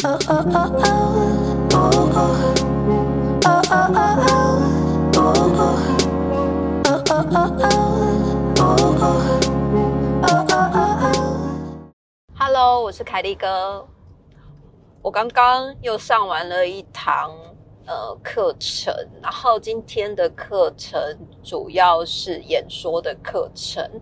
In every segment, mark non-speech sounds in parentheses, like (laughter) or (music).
Hello，我是凯利哥。我刚刚又上完了一堂呃课程，然后今天的课程主要是演说的课程。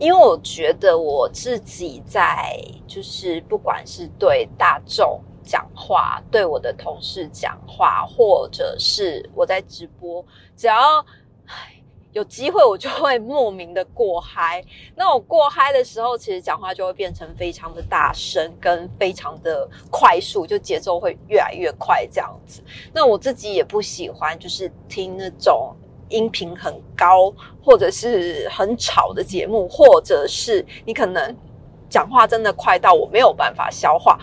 因为我觉得我自己在就是不管是对大众讲话，对我的同事讲话，或者是我在直播，只要有机会，我就会莫名的过嗨。那我过嗨的时候，其实讲话就会变成非常的大声，跟非常的快速，就节奏会越来越快这样子。那我自己也不喜欢，就是听那种。音频很高，或者是很吵的节目，或者是你可能讲话真的快到我没有办法消化，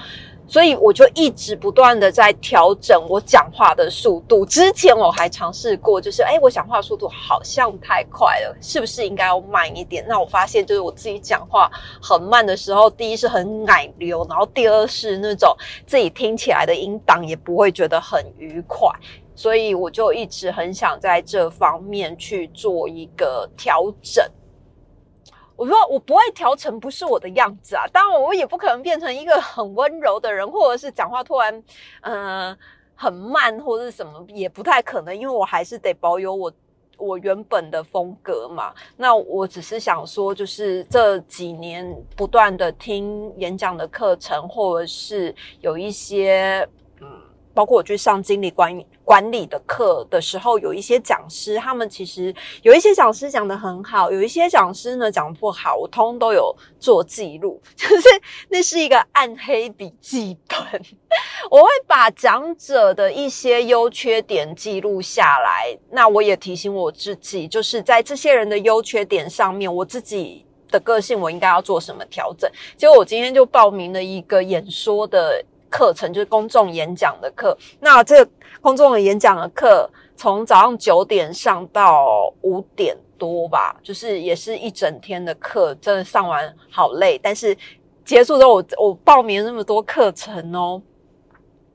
所以我就一直不断的在调整我讲话的速度。之前我还尝试过，就是哎，我讲话速度好像太快了，是不是应该要慢一点？那我发现，就是我自己讲话很慢的时候，第一是很奶流，然后第二是那种自己听起来的音档也不会觉得很愉快。所以我就一直很想在这方面去做一个调整。我说我不会调成不是我的样子啊，当然我也不可能变成一个很温柔的人，或者是讲话突然嗯很慢或者是什么，也不太可能，因为我还是得保有我我原本的风格嘛。那我只是想说，就是这几年不断的听演讲的课程，或者是有一些。包括我去上经理管管理的课的时候，有一些讲师，他们其实有一些讲师讲的很好，有一些讲师呢讲不好，我通都有做记录，(laughs) 就是那是一个暗黑笔记本，(laughs) 我会把讲者的一些优缺点记录下来。那我也提醒我自己，就是在这些人的优缺点上面，我自己的个性我应该要做什么调整。结果我今天就报名了一个演说的。课程就是公众演讲的课，那这个公众演讲的课从早上九点上到五点多吧，就是也是一整天的课，真的上完好累。但是结束之后，我我报名那么多课程哦，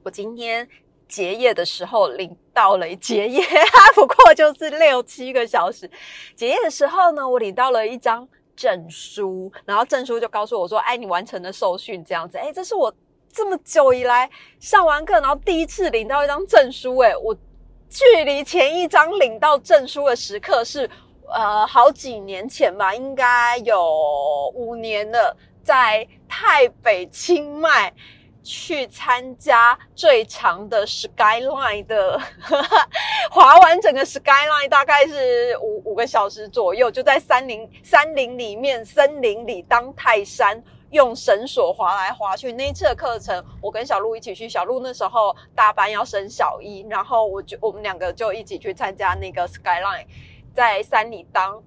我今天结业的时候领到了结业，(laughs) 不过就是六七个小时。结业的时候呢，我领到了一张证书，然后证书就告诉我说：“哎，你完成了受训，这样子。”哎，这是我。这么久以来上完课，然后第一次领到一张证书，诶我距离前一张领到证书的时刻是呃好几年前吧，应该有五年了，在台北清迈去参加最长的 Skyline 的 (laughs) 滑完整个 Skyline 大概是五五个小时左右，就在山林山林里面森林里当泰山。用绳索滑来滑去。那一次的课程，我跟小鹿一起去。小鹿那时候大班要升小一，然后我就我们两个就一起去参加那个 Skyline，在山里当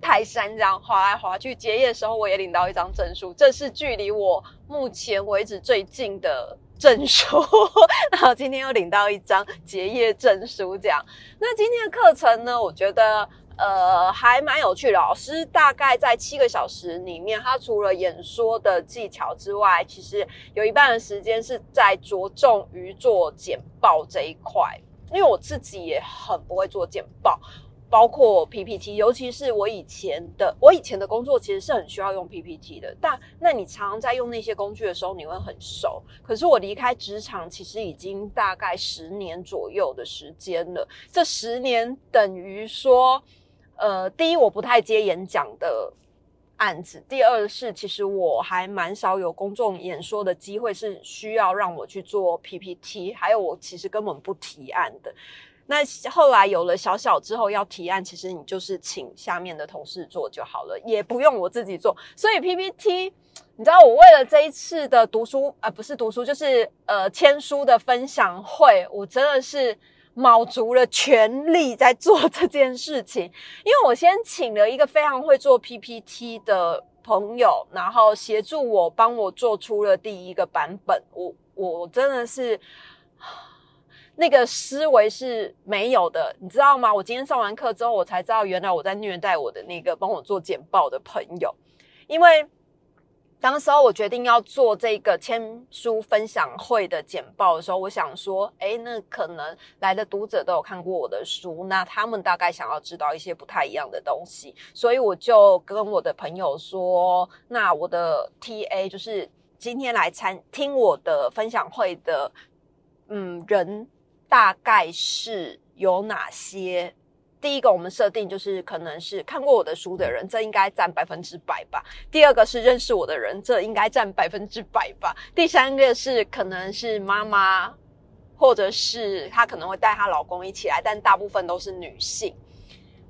泰山这样滑来滑去。结业的时候，我也领到一张证书，这是距离我目前为止最近的证书。(laughs) 然后今天又领到一张结业证书，这样。那今天的课程呢？我觉得。呃，还蛮有趣的。老师大概在七个小时里面，他除了演说的技巧之外，其实有一半的时间是在着重于做简报这一块。因为我自己也很不会做简报，包括 PPT，尤其是我以前的我以前的工作其实是很需要用 PPT 的。但那你常常在用那些工具的时候，你会很熟。可是我离开职场，其实已经大概十年左右的时间了。这十年等于说。呃，第一，我不太接演讲的案子；第二是，其实我还蛮少有公众演说的机会，是需要让我去做 PPT，还有我其实根本不提案的。那后来有了小小之后要提案，其实你就是请下面的同事做就好了，也不用我自己做。所以 PPT，你知道我为了这一次的读书，呃，不是读书，就是呃签书的分享会，我真的是。卯足了全力在做这件事情，(laughs) 因为我先请了一个非常会做 PPT 的朋友，然后协助我帮我做出了第一个版本。我我真的是 (sighs) 那个思维是没有的，你知道吗？我今天上完课之后，我才知道原来我在虐待我的那个帮我做简报的朋友，因为当时候我决定要做这个签书分享会的简报的时候，我想说，哎，那可能来的读者都有看过我的书，那他们大概想要知道一些不太一样的东西，所以我就跟我的朋友说，那我的 TA 就是今天来参听我的分享会的，嗯，人大概是有哪些？第一个，我们设定就是可能是看过我的书的人，这应该占百分之百吧。第二个是认识我的人，这应该占百分之百吧。第三个是可能是妈妈，或者是她可能会带她老公一起来，但大部分都是女性。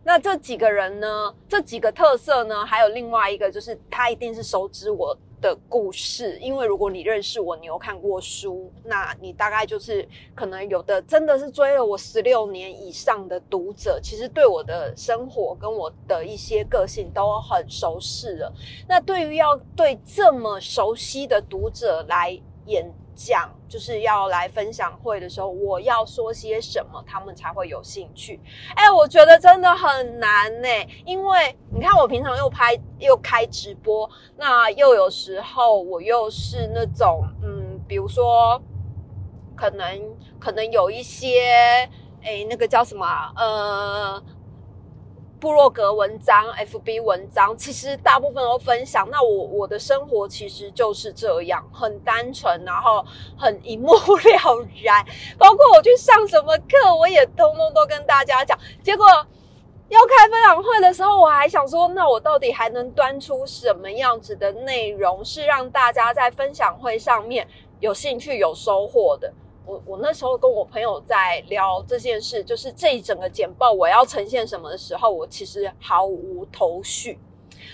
那这几个人呢？这几个特色呢？还有另外一个就是，他一定是熟知我。的故事，因为如果你认识我，你有看过书，那你大概就是可能有的真的是追了我十六年以上的读者，其实对我的生活跟我的一些个性都很熟悉了。那对于要对这么熟悉的读者来演。讲就是要来分享会的时候，我要说些什么，他们才会有兴趣。哎，我觉得真的很难呢，因为你看，我平常又拍又开直播，那又有时候我又是那种，嗯，比如说，可能可能有一些，哎，那个叫什么，呃。部落格文章、FB 文章，其实大部分都分享。那我我的生活其实就是这样，很单纯，然后很一目了然。(laughs) 包括我去上什么课，我也通通都跟大家讲。结果要开分享会的时候，我还想说，那我到底还能端出什么样子的内容，是让大家在分享会上面有兴趣、有收获的？我我那时候跟我朋友在聊这件事，就是这一整个简报我要呈现什么的时候，我其实毫无头绪，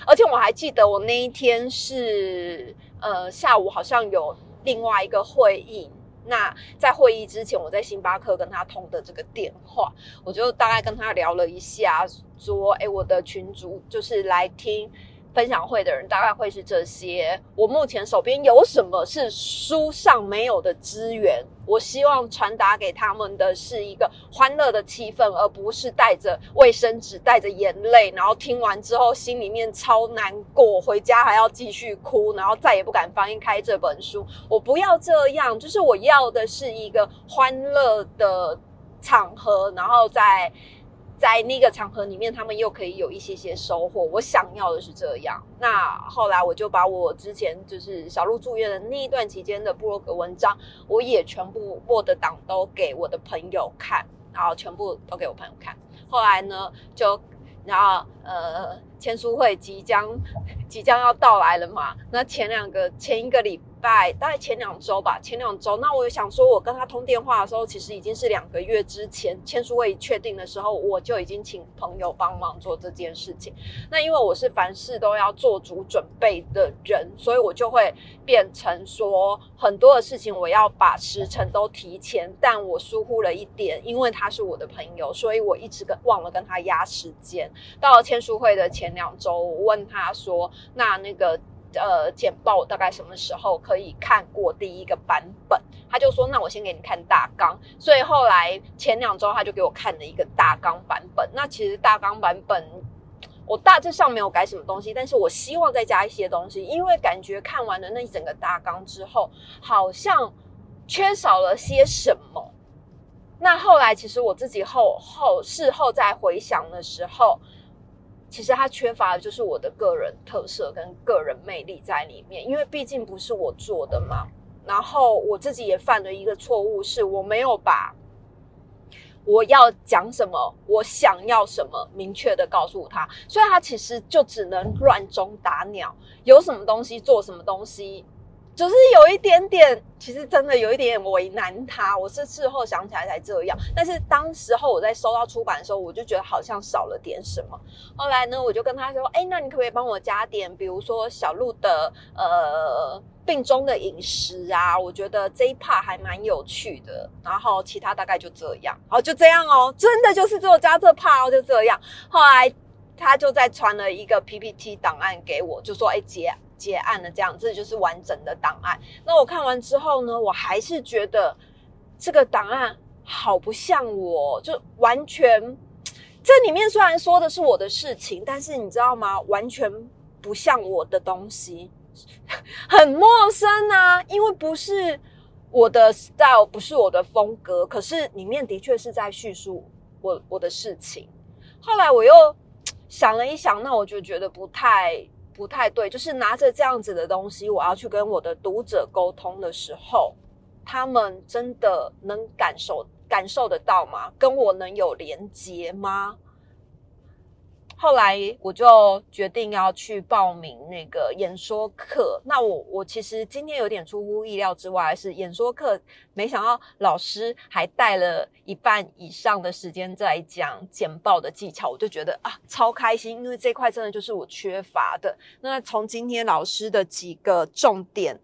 而且我还记得我那一天是呃下午好像有另外一个会议，那在会议之前我在星巴克跟他通的这个电话，我就大概跟他聊了一下，说哎我的群主就是来听。分享会的人大概会是这些。我目前手边有什么是书上没有的资源？我希望传达给他们的是一个欢乐的气氛，而不是带着卫生纸、带着眼泪，然后听完之后心里面超难过，回家还要继续哭，然后再也不敢翻开这本书。我不要这样，就是我要的是一个欢乐的场合，然后再。在那个场合里面，他们又可以有一些些收获。我想要的是这样。那后来我就把我之前就是小鹿住院的那一段期间的布洛格文章，我也全部 Word 档都给我的朋友看，然后全部都给我朋友看。后来呢，就然后呃，签书会即将即将要到来了嘛。那前两个前一个礼。在大概前两周吧，前两周，那我想说，我跟他通电话的时候，其实已经是两个月之前签书会确定的时候，我就已经请朋友帮忙做这件事情。那因为我是凡事都要做足准备的人，所以我就会变成说很多的事情我要把时辰都提前，但我疏忽了一点，因为他是我的朋友，所以我一直跟忘了跟他压时间。到了签书会的前两周，我问他说：“那那个。”呃，简报大概什么时候可以看过第一个版本？他就说：“那我先给你看大纲。”所以后来前两周他就给我看了一个大纲版本。那其实大纲版本我大致上没有改什么东西，但是我希望再加一些东西，因为感觉看完了那一整个大纲之后，好像缺少了些什么。那后来其实我自己后后事后再回想的时候。其实它缺乏的就是我的个人特色跟个人魅力在里面，因为毕竟不是我做的嘛。然后我自己也犯了一个错误，是我没有把我要讲什么、我想要什么明确的告诉他，所以他其实就只能乱中打鸟，有什么东西做什么东西。就是有一点点，其实真的有一点为难他。我是事后想起来才这样，但是当时候我在收到出版的时候，我就觉得好像少了点什么。后来呢，我就跟他说：“哎，那你可不可以帮我加点，比如说小鹿的呃病中的饮食啊？我觉得这一 part 还蛮有趣的。然后其他大概就这样，好就这样哦，真的就是只有加这 part 哦，就这样。后来他就再传了一个 PPT 档案给我，就说：哎，姐。”结案了这样，这就是完整的档案。那我看完之后呢，我还是觉得这个档案好不像我，就完全这里面虽然说的是我的事情，但是你知道吗？完全不像我的东西。很陌生啊，因为不是我的 style，不是我的风格。可是里面的确是在叙述我我的事情。后来我又想了一想，那我就觉得不太不太对，就是拿着这样子的东西，我要去跟我的读者沟通的时候，他们真的能感受感受得到吗？跟我能有连接吗？后来我就决定要去报名那个演说课。那我我其实今天有点出乎意料之外，是演说课，没想到老师还带了一半以上的时间在讲简报的技巧，我就觉得啊超开心，因为这块真的就是我缺乏的。那从今天老师的几个重点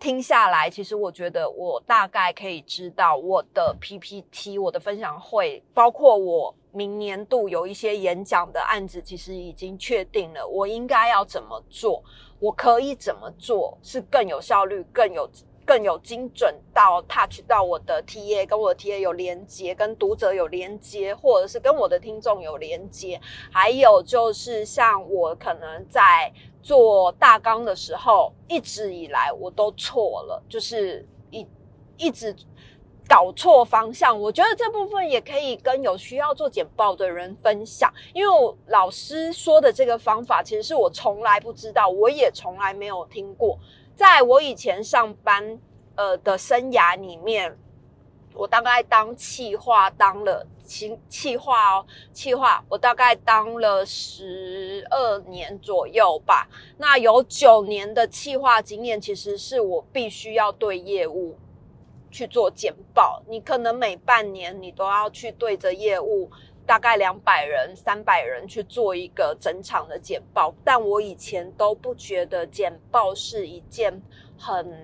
听下来，其实我觉得我大概可以知道我的 PPT、我的分享会，包括我。明年度有一些演讲的案子，其实已经确定了。我应该要怎么做？我可以怎么做是更有效率、更有更有精准到 touch 到我的 TA，跟我的 TA 有连接，跟读者有连接，或者是跟我的听众有连接。还有就是像我可能在做大纲的时候，一直以来我都错了，就是一一直。搞错方向，我觉得这部分也可以跟有需要做简报的人分享，因为老师说的这个方法，其实是我从来不知道，我也从来没有听过。在我以前上班呃的生涯里面，我大概当企划当了企企划哦，企划我大概当了十二年左右吧。那有九年的企划经验，其实是我必须要对业务。去做简报，你可能每半年你都要去对着业务，大概两百人、三百人去做一个整场的简报。但我以前都不觉得简报是一件很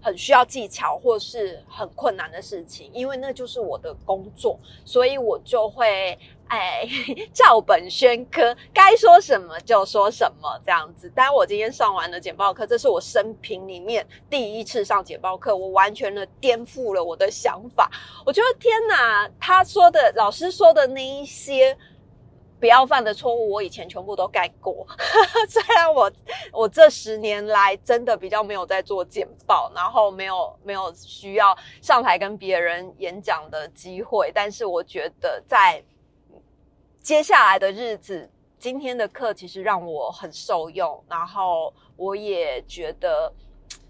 很需要技巧或是很困难的事情，因为那就是我的工作，所以我就会。哎，(laughs) 照本宣科，该说什么就说什么，这样子。但我今天上完了简报课，这是我生平里面第一次上简报课，我完全的颠覆了我的想法。我觉得天哪，他说的老师说的那一些不要犯的错误，我以前全部都改过。(laughs) 虽然我我这十年来真的比较没有在做简报，然后没有没有需要上台跟别人演讲的机会，但是我觉得在接下来的日子，今天的课其实让我很受用，然后我也觉得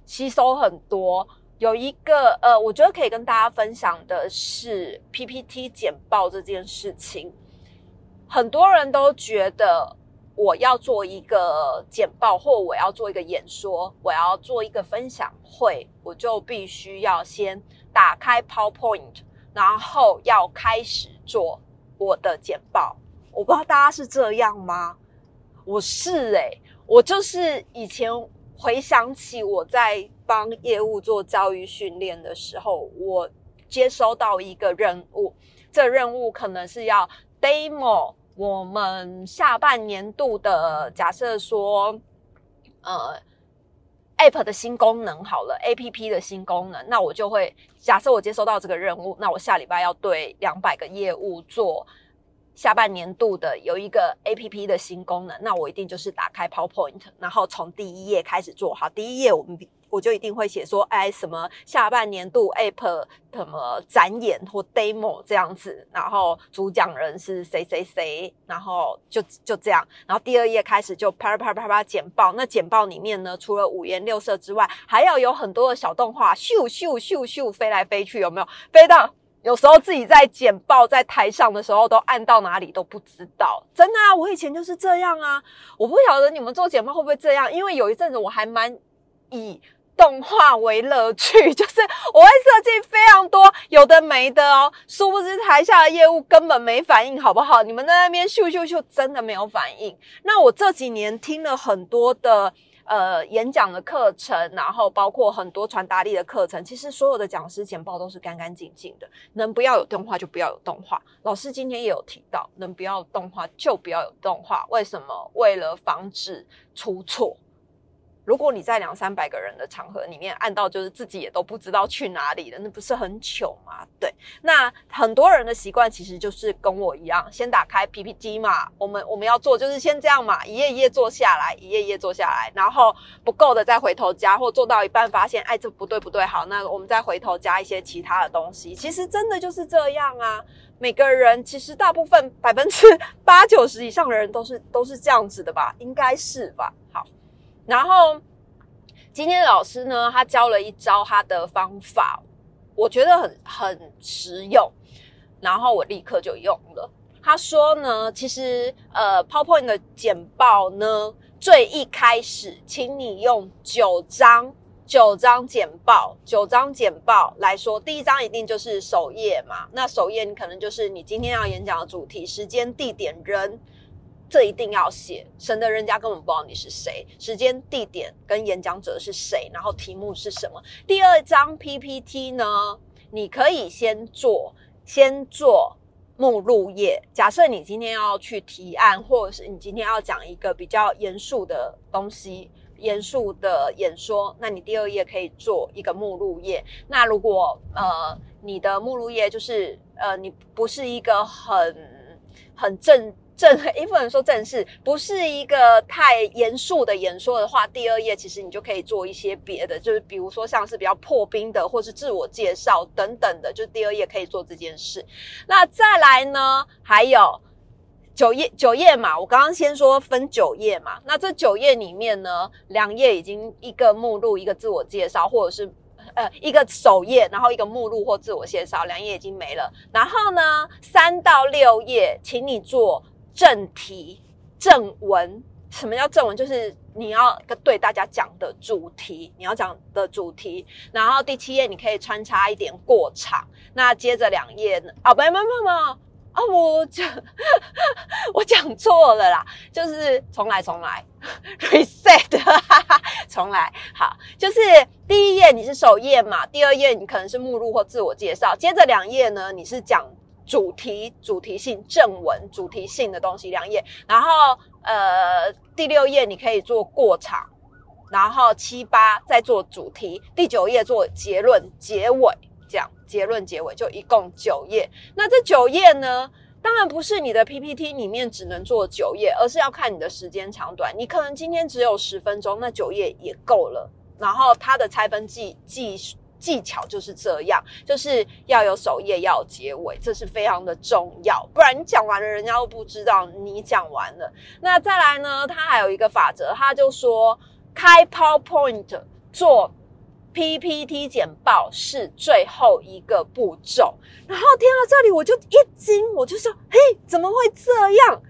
吸收很多。有一个呃，我觉得可以跟大家分享的是 PPT 简报这件事情。很多人都觉得我要做一个简报，或我要做一个演说，我要做一个分享会，我就必须要先打开 PowerPoint，然后要开始做我的简报。我不知道大家是这样吗？我是哎，我就是以前回想起我在帮业务做教育训练的时候，我接收到一个任务，这任务可能是要 demo 我们下半年度的，假设说，呃，app 的新功能好了，app 的新功能，那我就会假设我接收到这个任务，那我下礼拜要对两百个业务做。下半年度的有一个 A P P 的新功能，那我一定就是打开 PowerPoint，然后从第一页开始做好。第一页我们我就一定会写说，哎，什么下半年度 Apple 什么展演或 Demo 这样子，然后主讲人是谁谁谁，然后就就这样。然后第二页开始就啪啪啪啪简报。那简报里面呢，除了五颜六色之外，还要有很多的小动画，咻咻咻咻飞来飞去，有没有？飞到。有时候自己在简报在台上的时候，都按到哪里都不知道。真的啊，我以前就是这样啊。我不晓得你们做简报会不会这样，因为有一阵子我还蛮以动画为乐趣，(laughs) 就是我会设计非常多有的没的哦。殊不知台下的业务根本没反应，好不好？你们在那边咻咻咻，真的没有反应。那我这几年听了很多的。呃，演讲的课程，然后包括很多传达力的课程，其实所有的讲师简报都是干干净净的，能不要有动画就不要有动画。老师今天也有提到，能不要动画就不要有动画，为什么？为了防止出错。如果你在两三百个人的场合里面按到，就是自己也都不知道去哪里了，那不是很糗吗？对，那很多人的习惯其实就是跟我一样，先打开 PPT 嘛，我们我们要做就是先这样嘛，一页一页做下来，一页一页做下来，然后不够的再回头加，或做到一半发现，哎，这不对不对，好，那我们再回头加一些其他的东西。其实真的就是这样啊，每个人其实大部分百分之八九十以上的人都是都是这样子的吧，应该是吧？好。然后今天老师呢，他教了一招他的方法，我觉得很很实用，然后我立刻就用了。他说呢，其实呃，PowerPoint 的简报呢，最一开始，请你用九张九张简报，九张简报来说，第一张一定就是首页嘛。那首页你可能就是你今天要演讲的主题、时间、地点、人。这一定要写，省得人家根本不知道你是谁，时间、地点跟演讲者是谁，然后题目是什么。第二张 PPT 呢，你可以先做，先做目录页。假设你今天要去提案，或者是你今天要讲一个比较严肃的东西、严肃的演说，那你第二页可以做一个目录页。那如果呃你的目录页就是呃你不是一个很很正。正，也不能说正式，不是一个太严肃的演说的话，第二页其实你就可以做一些别的，就是比如说像是比较破冰的，或是自我介绍等等的，就第二页可以做这件事。那再来呢，还有九页九页嘛，我刚刚先说分九页嘛，那这九页里面呢，两页已经一个目录，一个自我介绍，或者是呃一个首页，然后一个目录或自我介绍，两页已经没了。然后呢，三到六页，请你做。正题、正文，什么叫正文？就是你要对大家讲的主题，你要讲的主题。然后第七页你可以穿插一点过场。那接着两页呢啊，不不不不啊，我讲我讲错了啦，就是重来重来，(laughs) reset，哈哈重来。好，就是第一页你是首页嘛，第二页你可能是目录或自我介绍，接着两页呢你是讲。主题、主题性正文、主题性的东西两页，然后呃第六页你可以做过场，然后七八再做主题，第九页做结论、结尾，这样结论、结尾就一共九页。那这九页呢，当然不是你的 PPT 里面只能做九页，而是要看你的时间长短。你可能今天只有十分钟，那九页也够了。然后它的拆分计计。技巧就是这样，就是要有首页，要结尾，这是非常的重要。不然你讲完了，人家都不知道你讲完了。那再来呢？他还有一个法则，他就说开 PowerPoint 做 PPT 简报是最后一个步骤。然后听到这里，我就一惊，我就说：“嘿，怎么会这样？”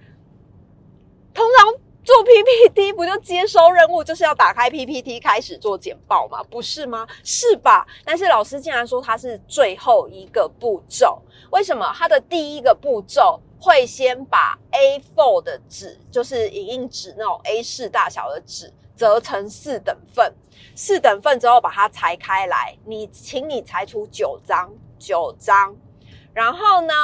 通常。做 PPT 不就接收任务，就是要打开 PPT 开始做简报吗？不是吗？是吧？但是老师竟然说它是最后一个步骤，为什么？它的第一个步骤会先把 A4 的纸，就是影印纸那种 A 四大小的纸，折成四等份，四等份之后把它裁开来，你请你裁出九张，九张，然后呢？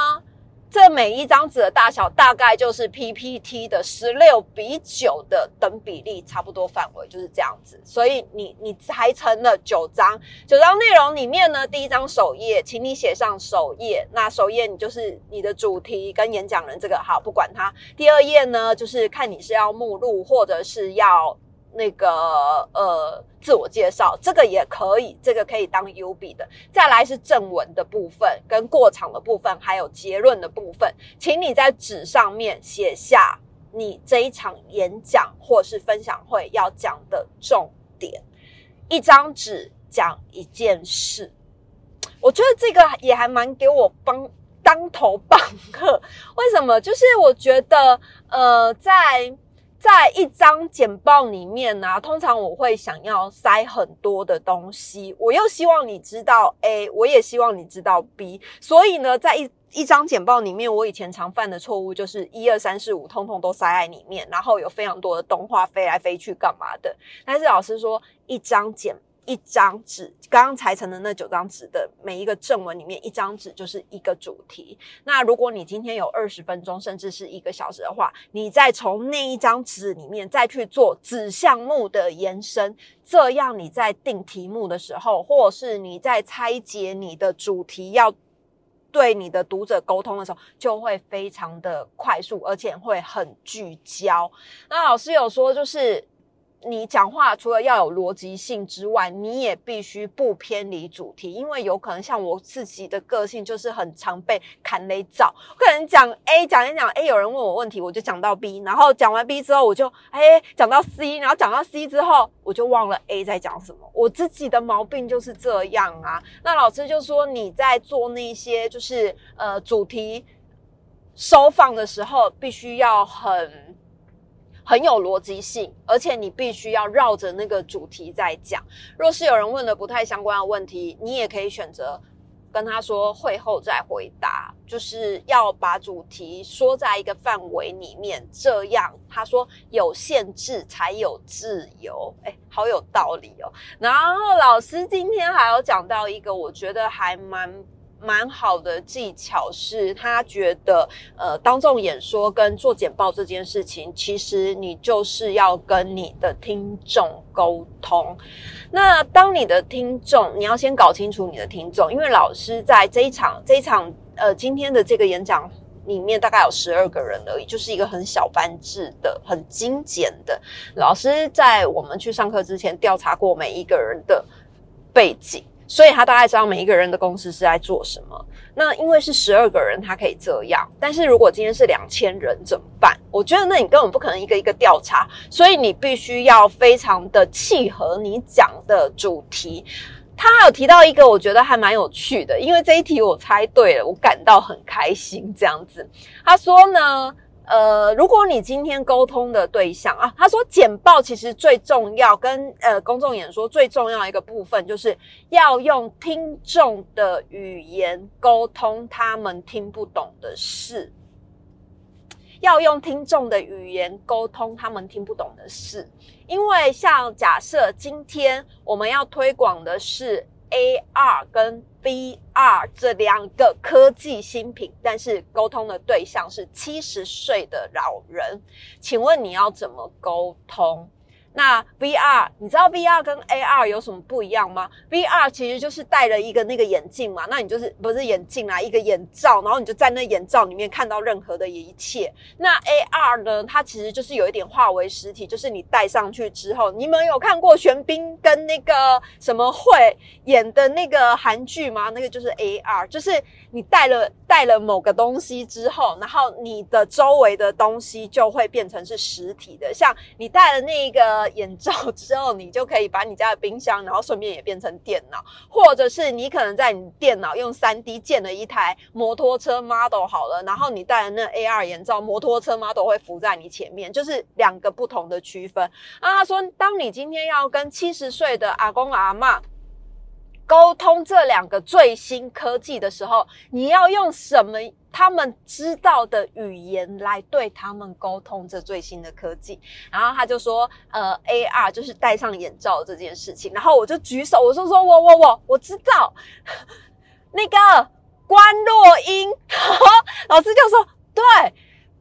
这每一张纸的大小大概就是 PPT 的十六比九的等比例，差不多范围就是这样子。所以你你裁成了九张，九张内容里面呢，第一张首页，请你写上首页。那首页你就是你的主题跟演讲人这个好，不管它。第二页呢，就是看你是要目录或者是要。那个呃，自我介绍这个也可以，这个可以当 U B 的。再来是正文的部分，跟过场的部分，还有结论的部分，请你在纸上面写下你这一场演讲或是分享会要讲的重点。一张纸讲一件事，我觉得这个也还蛮给我帮当头棒喝。为什么？就是我觉得呃，在。在一张简报里面呢，通常我会想要塞很多的东西，我又希望你知道 A，我也希望你知道 B，所以呢，在一一张简报里面，我以前常犯的错误就是一二三四五通通都塞在里面，然后有非常多的动画飞来飞去干嘛的。但是老师说，一张简一张纸，刚刚裁成的那九张纸的每一个正文里面，一张纸就是一个主题。那如果你今天有二十分钟，甚至是一个小时的话，你再从那一张纸里面再去做子项目的延伸，这样你在定题目的时候，或是你在拆解你的主题要对你的读者沟通的时候，就会非常的快速，而且会很聚焦。那老师有说，就是。你讲话除了要有逻辑性之外，你也必须不偏离主题，因为有可能像我自己的个性就是很常被砍雷找，可能讲 A 讲一讲 A，有人问我问题，我就讲到 B，然后讲完 B 之后，我就哎讲到 C，然后讲到 C 之后，我就忘了 A 在讲什么。我自己的毛病就是这样啊。那老师就说你在做那些就是呃主题收放的时候，必须要很。很有逻辑性，而且你必须要绕着那个主题在讲。若是有人问了不太相关的问题，你也可以选择跟他说会后再回答，就是要把主题说在一个范围里面。这样他说有限制才有自由，哎，好有道理哦。然后老师今天还有讲到一个，我觉得还蛮。蛮好的技巧是，他觉得，呃，当众演说跟做简报这件事情，其实你就是要跟你的听众沟通。那当你的听众，你要先搞清楚你的听众，因为老师在这一场这一场呃今天的这个演讲里面，大概有十二个人而已，就是一个很小班制的、很精简的。老师在我们去上课之前调查过每一个人的背景。所以他大概知道每一个人的公司是在做什么。那因为是十二个人，他可以这样。但是如果今天是两千人怎么办？我觉得那你根本不可能一个一个调查，所以你必须要非常的契合你讲的主题。他还有提到一个，我觉得还蛮有趣的，因为这一题我猜对了，我感到很开心。这样子，他说呢。呃，如果你今天沟通的对象啊，他说简报其实最重要，跟呃公众演说最重要一个部分，就是要用听众的语言沟通他们听不懂的事，要用听众的语言沟通他们听不懂的事，因为像假设今天我们要推广的是。AR 跟 B R 这两个科技新品，但是沟通的对象是七十岁的老人，请问你要怎么沟通？那 VR，你知道 VR 跟 AR 有什么不一样吗？VR 其实就是戴了一个那个眼镜嘛，那你就是不是眼镜啦，一个眼罩，然后你就在那眼罩里面看到任何的一切。那 AR 呢，它其实就是有一点化为实体，就是你戴上去之后，你们有看过玄彬跟那个什么会演的那个韩剧吗？那个就是 AR，就是你戴了戴了某个东西之后，然后你的周围的东西就会变成是实体的，像你戴了那个。眼罩之后，你就可以把你家的冰箱，然后顺便也变成电脑，或者是你可能在你电脑用三 D 建了一台摩托车 model 好了，然后你戴了那 AR 眼罩，摩托车 model 会浮在你前面，就是两个不同的区分。啊，他说，当你今天要跟七十岁的阿公阿妈沟通这两个最新科技的时候，你要用什么？他们知道的语言来对他们沟通这最新的科技，然后他就说，呃，AR 就是戴上眼罩这件事情，然后我就举手，我说说，我我我我知道，(laughs) 那个关洛音，老师就说，对，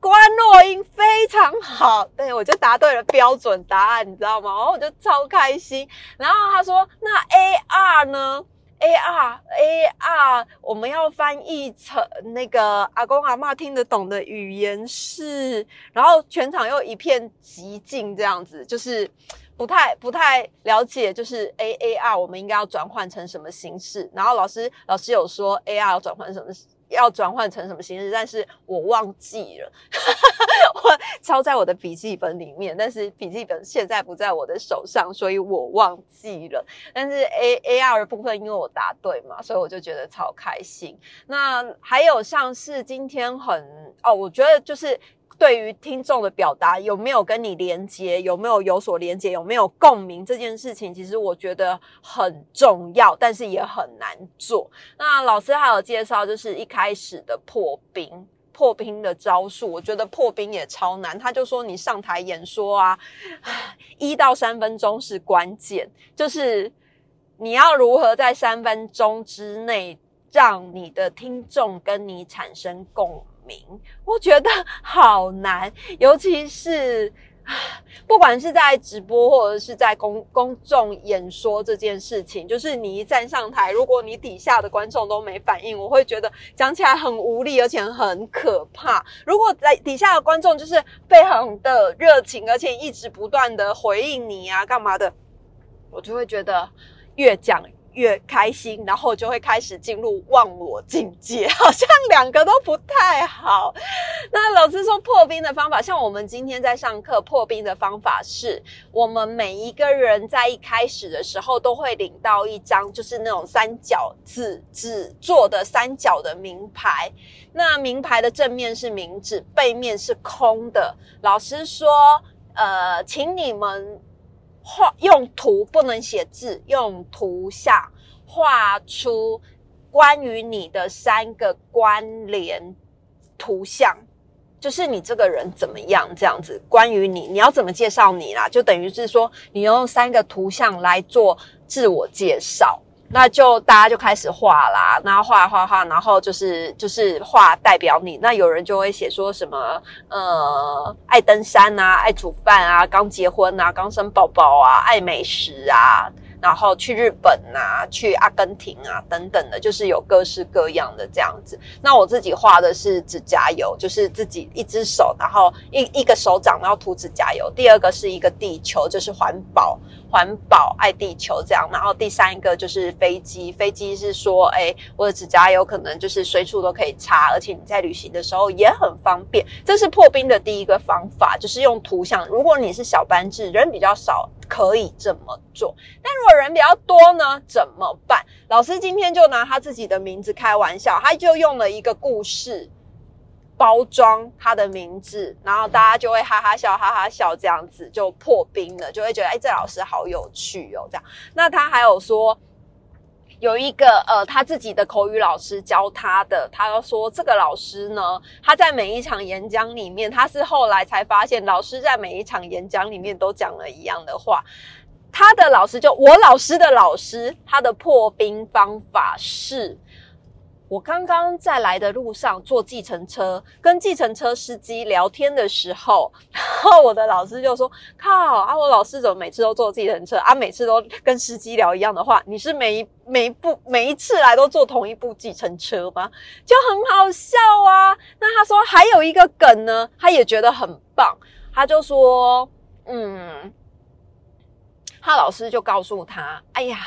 关若英非常好，对我就答对了标准答案，你知道吗？然后我就超开心，然后他说，那 AR 呢？A R A R，我们要翻译成那个阿公阿妈听得懂的语言是，然后全场又一片寂静，这样子就是不太不太了解，就是 A A R 我们应该要转换成什么形式？然后老师老师有说 A R 要转换成什么？要转换成什么形式？但是我忘记了，(laughs) 我抄在我的笔记本里面，但是笔记本现在不在我的手上，所以我忘记了。但是 A A R 部分，因为我答对嘛，所以我就觉得超开心。那还有像是今天很哦，我觉得就是。对于听众的表达有没有跟你连接，有没有有所连接，有没有共鸣这件事情，其实我觉得很重要，但是也很难做。那老师还有介绍，就是一开始的破冰，破冰的招数，我觉得破冰也超难。他就说你上台演说啊，一到三分钟是关键，就是你要如何在三分钟之内让你的听众跟你产生共名？我觉得好难，尤其是。(sighs) 不管是在直播或者是在公公众演说这件事情，就是你一站上台，如果你底下的观众都没反应，我会觉得讲起来很无力，而且很可怕。如果在底下的观众就是非常的热情，而且一直不断的回应你啊，干嘛的，我就会觉得越讲。越开心，然后就会开始进入忘我境界，(laughs) 好像两个都不太好。那老师说破冰的方法，像我们今天在上课破冰的方法是，我们每一个人在一开始的时候都会领到一张，就是那种三角纸纸做的三角的名牌。那名牌的正面是名字，背面是空的。老师说，呃，请你们。画用图不能写字，用图像画出关于你的三个关联图像，就是你这个人怎么样这样子。关于你，你要怎么介绍你啦？就等于是说，你用三个图像来做自我介绍。那就大家就开始画啦，那画画画，然后就是就是画代表你。那有人就会写说什么，呃，爱登山啊，爱煮饭啊，刚结婚啊，刚生宝宝啊，爱美食啊。然后去日本啊，去阿根廷啊，等等的，就是有各式各样的这样子。那我自己画的是指甲油，就是自己一只手，然后一一个手掌，然后涂指甲油。第二个是一个地球，就是环保，环保爱地球这样。然后第三个就是飞机，飞机是说，哎，我的指甲油可能就是随处都可以擦，而且你在旅行的时候也很方便。这是破冰的第一个方法，就是用图像。如果你是小班制，人比较少。可以这么做，但如果人比较多呢？怎么办？老师今天就拿他自己的名字开玩笑，他就用了一个故事包装他的名字，然后大家就会哈哈笑，哈哈笑，这样子就破冰了，就会觉得哎，这老师好有趣哦，这样。那他还有说。有一个呃，他自己的口语老师教他的，他说这个老师呢，他在每一场演讲里面，他是后来才发现，老师在每一场演讲里面都讲了一样的话。他的老师就我老师的老师，他的破冰方法是。我刚刚在来的路上坐计程车，跟计程车司机聊天的时候，然后我的老师就说：“靠啊，我老师怎么每次都坐计程车啊？每次都跟司机聊一样的话？你是每一每一步每一次来都坐同一部计程车吗？就很好笑啊！那他说还有一个梗呢，他也觉得很棒，他就说：嗯，他老师就告诉他：哎呀。”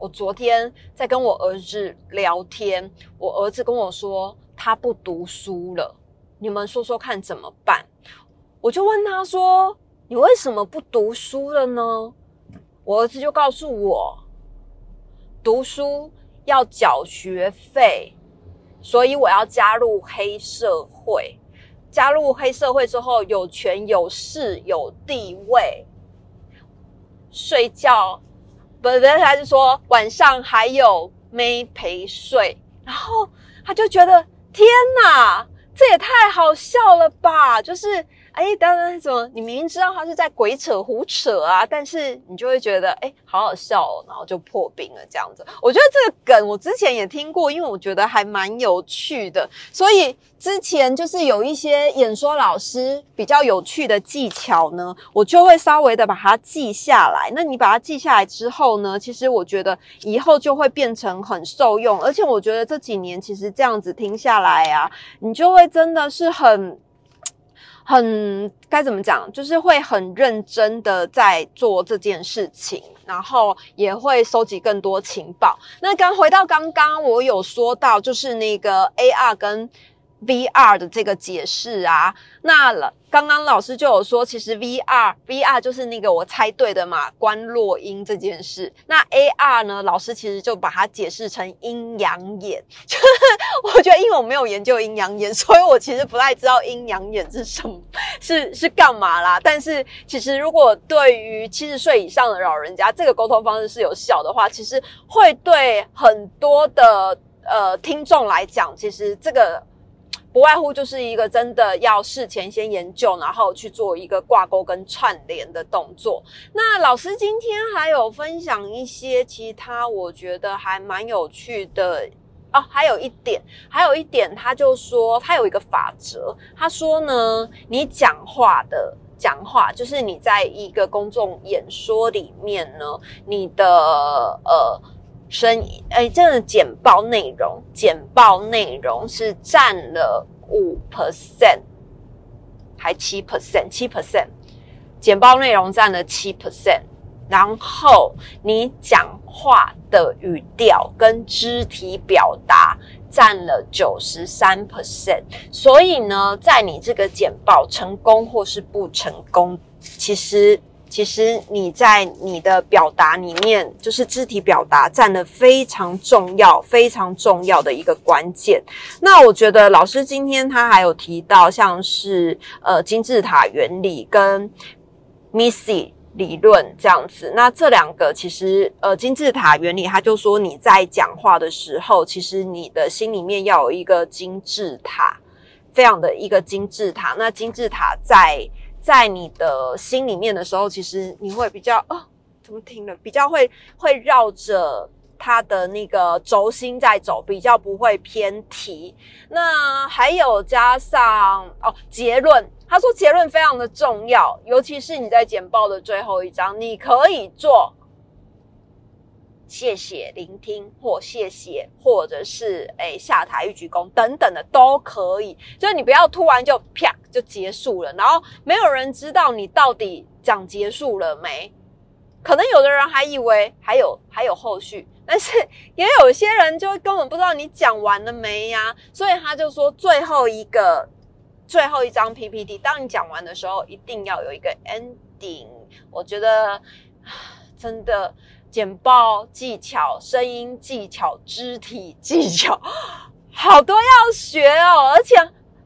我昨天在跟我儿子聊天，我儿子跟我说他不读书了，你们说说看怎么办？我就问他说：“你为什么不读书了呢？”我儿子就告诉我：“读书要缴学费，所以我要加入黑社会。加入黑社会之后，有权有势有地位，睡觉。”不是，他就说晚上还有没陪睡，然后他就觉得天哪，这也太好笑了吧！就是。哎，当然，怎么你明明知道他是在鬼扯胡扯啊，但是你就会觉得哎，好好笑，哦，然后就破冰了这样子。我觉得这个梗我之前也听过，因为我觉得还蛮有趣的，所以之前就是有一些演说老师比较有趣的技巧呢，我就会稍微的把它记下来。那你把它记下来之后呢，其实我觉得以后就会变成很受用，而且我觉得这几年其实这样子听下来啊，你就会真的是很。很该怎么讲，就是会很认真的在做这件事情，然后也会收集更多情报。那刚回到刚刚，我有说到，就是那个 AR 跟 VR 的这个解释啊，那了。刚刚老师就有说，其实 V R V R 就是那个我猜对的嘛，观落音这件事。那 A R 呢，老师其实就把它解释成阴阳眼。就 (laughs) 是我觉得，因为我没有研究阴阳眼，所以我其实不太知道阴阳眼是什么，是是干嘛啦。但是其实如果对于七十岁以上的老人家，这个沟通方式是有效的话，其实会对很多的呃听众来讲，其实这个。不外乎就是一个真的要事前先研究，然后去做一个挂钩跟串联的动作。那老师今天还有分享一些其他，我觉得还蛮有趣的哦。还有一点，还有一点，他就说他有一个法则，他说呢，你讲话的讲话，就是你在一个公众演说里面呢，你的呃。声音，哎，这个简报内容，简报内容是占了五 percent，还七 percent，七 percent，简报内容占了七 percent，然后你讲话的语调跟肢体表达占了九十三 percent，所以呢，在你这个简报成功或是不成功，其实。其实你在你的表达里面，就是肢体表达占了非常重要、非常重要的一个关键。那我觉得老师今天他还有提到，像是呃金字塔原理跟 Missy 理论这样子。那这两个其实呃金字塔原理，他就说你在讲话的时候，其实你的心里面要有一个金字塔，非常的一个金字塔。那金字塔在在你的心里面的时候，其实你会比较哦，怎么听了比较会会绕着它的那个轴心在走，比较不会偏题。那还有加上哦结论，他说结论非常的重要，尤其是你在简报的最后一章，你可以做。谢谢聆听，或谢谢，或者是诶下台一鞠躬等等的都可以。就是你不要突然就啪就结束了，然后没有人知道你到底讲结束了没。可能有的人还以为还有还有后续，但是 (laughs) 也有些人就根本不知道你讲完了没呀。所以他就说最后一个最后一张 PPT，当你讲完的时候，一定要有一个 ending。我觉得真的。剪报技巧、声音技巧、肢体技巧，好多要学哦！而且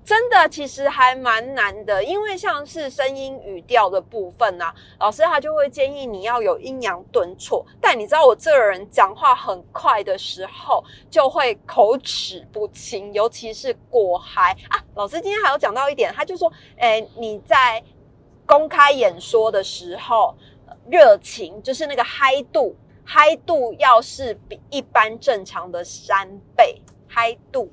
真的其实还蛮难的，因为像是声音语调的部分啊，老师他就会建议你要有阴阳顿挫。但你知道我这个人讲话很快的时候，就会口齿不清，尤其是过嗨啊！老师今天还有讲到一点，他就说：哎，你在公开演说的时候。热情就是那个嗨度，嗨度要是比一般正常的三倍，嗨度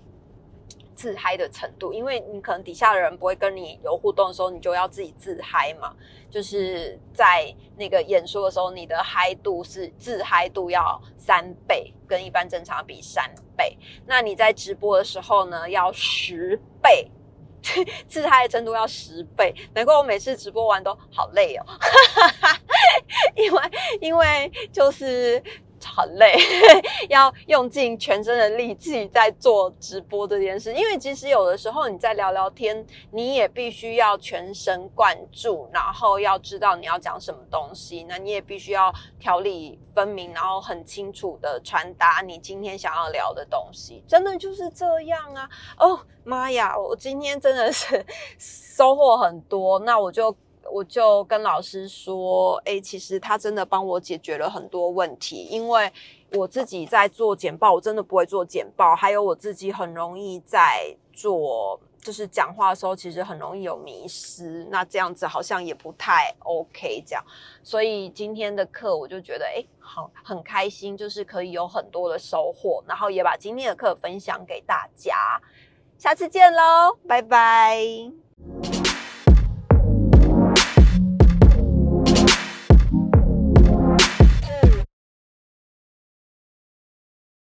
自嗨的程度，因为你可能底下的人不会跟你有互动的时候，你就要自己自嗨嘛。就是在那个演说的时候，你的嗨度是自嗨度要三倍，跟一般正常比三倍。那你在直播的时候呢，要十倍。(laughs) 自嗨的程度要十倍，难怪我每次直播完都好累哦，因为因为就是很累，(laughs) 要用尽全身的力气在做直播这件事。因为其实有的时候你在聊聊天，你也必须要全神贯注，然后要知道你要讲什么东西，那你也必须要条理分明，然后很清楚的传达你今天想要聊的东西。真的就是这样啊！哦。妈呀！我今天真的是 (laughs) 收获很多，那我就我就跟老师说，哎，其实他真的帮我解决了很多问题，因为我自己在做简报，我真的不会做简报，还有我自己很容易在做，就是讲话的时候，其实很容易有迷失，那这样子好像也不太 OK，这样，所以今天的课我就觉得，哎，很很开心，就是可以有很多的收获，然后也把今天的课分享给大家。下次见喽，拜拜。